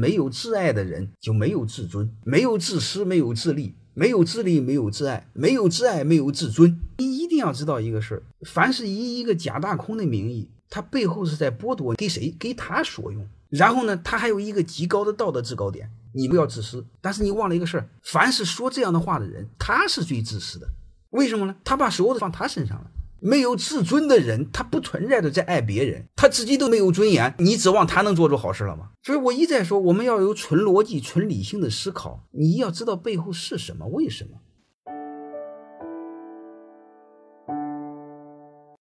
没有挚爱的人就没有自尊，没有自私，没有自利，没有自利，没有挚爱，没有挚爱，没有自尊。你一定要知道一个事儿：凡是以一个假大空的名义，他背后是在剥夺给谁？给他所用。然后呢，他还有一个极高的道德制高点。你不要自私，但是你忘了一个事儿：凡是说这样的话的人，他是最自私的。为什么呢？他把所有的放他身上了。没有自尊的人，他不存在的在爱别人，他自己都没有尊严，你指望他能做出好事了吗？所以我一再说，我们要有纯逻辑、纯理性的思考。你要知道背后是什么，为什么？